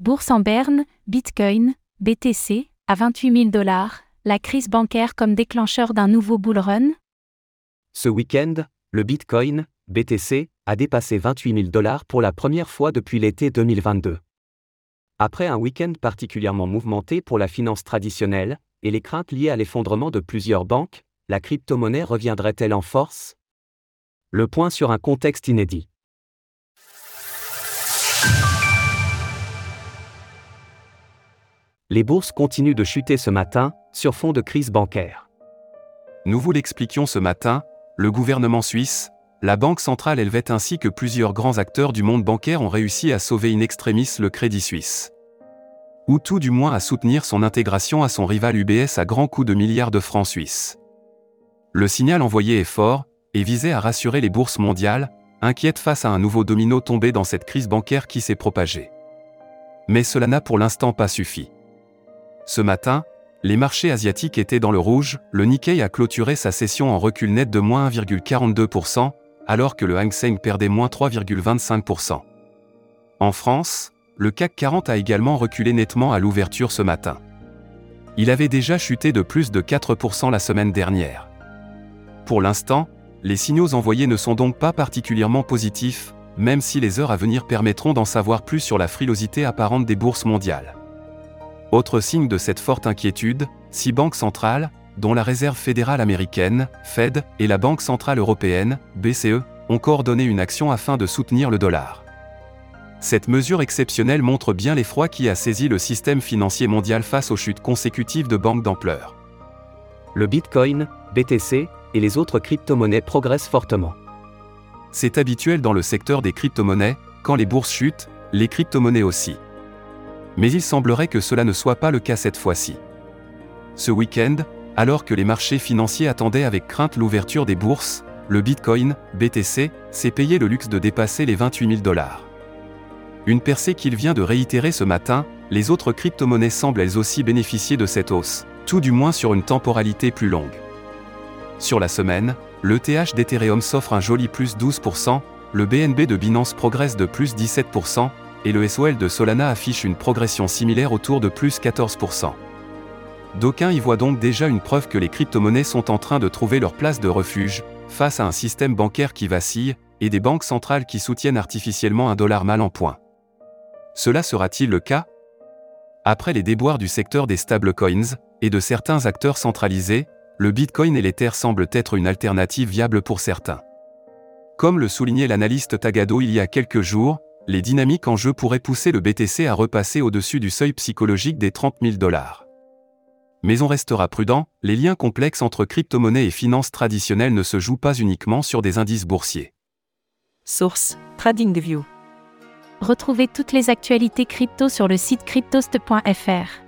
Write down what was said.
Bourse en berne, Bitcoin, BTC, à 28 000 dollars, la crise bancaire comme déclencheur d'un nouveau bull run Ce week-end, le Bitcoin, BTC, a dépassé 28 000 dollars pour la première fois depuis l'été 2022. Après un week-end particulièrement mouvementé pour la finance traditionnelle, et les craintes liées à l'effondrement de plusieurs banques, la crypto-monnaie reviendrait-elle en force? Le point sur un contexte inédit. Les bourses continuent de chuter ce matin, sur fond de crise bancaire. Nous vous l'expliquions ce matin, le gouvernement suisse, la Banque centrale helvète ainsi que plusieurs grands acteurs du monde bancaire ont réussi à sauver in extremis le Crédit Suisse. Ou tout du moins à soutenir son intégration à son rival UBS à grands coups de milliards de francs suisses. Le signal envoyé est fort, et visait à rassurer les bourses mondiales, inquiètes face à un nouveau domino tombé dans cette crise bancaire qui s'est propagée. Mais cela n'a pour l'instant pas suffi. Ce matin, les marchés asiatiques étaient dans le rouge, le Nikkei a clôturé sa session en recul net de moins 1,42%, alors que le Hang Seng perdait moins 3,25%. En France, le CAC 40 a également reculé nettement à l'ouverture ce matin. Il avait déjà chuté de plus de 4% la semaine dernière. Pour l'instant, les signaux envoyés ne sont donc pas particulièrement positifs, même si les heures à venir permettront d'en savoir plus sur la frilosité apparente des bourses mondiales. Autre signe de cette forte inquiétude, six banques centrales, dont la Réserve fédérale américaine, Fed, et la Banque centrale européenne, BCE, ont coordonné une action afin de soutenir le dollar. Cette mesure exceptionnelle montre bien l'effroi qui a saisi le système financier mondial face aux chutes consécutives de banques d'ampleur. Le Bitcoin, BTC et les autres crypto-monnaies progressent fortement. C'est habituel dans le secteur des crypto-monnaies, quand les bourses chutent, les crypto-monnaies aussi. Mais il semblerait que cela ne soit pas le cas cette fois-ci. Ce week-end, alors que les marchés financiers attendaient avec crainte l'ouverture des bourses, le Bitcoin, BTC, s'est payé le luxe de dépasser les 28 000 dollars. Une percée qu'il vient de réitérer ce matin, les autres crypto-monnaies semblent elles aussi bénéficier de cette hausse, tout du moins sur une temporalité plus longue. Sur la semaine, le TH d'Ethereum s'offre un joli plus 12%, le BNB de Binance progresse de plus 17%, et le SOL de Solana affiche une progression similaire autour de plus 14%. D'aucuns y voient donc déjà une preuve que les crypto-monnaies sont en train de trouver leur place de refuge, face à un système bancaire qui vacille, et des banques centrales qui soutiennent artificiellement un dollar mal en point. Cela sera-t-il le cas? Après les déboires du secteur des stablecoins, et de certains acteurs centralisés, le Bitcoin et l'Ether semblent être une alternative viable pour certains. Comme le soulignait l'analyste Tagado il y a quelques jours, les dynamiques en jeu pourraient pousser le BTC à repasser au-dessus du seuil psychologique des 30 000 dollars. Mais on restera prudent, les liens complexes entre crypto-monnaies et finances traditionnelles ne se jouent pas uniquement sur des indices boursiers. Source TradingView. Retrouvez toutes les actualités crypto sur le site cryptost.fr.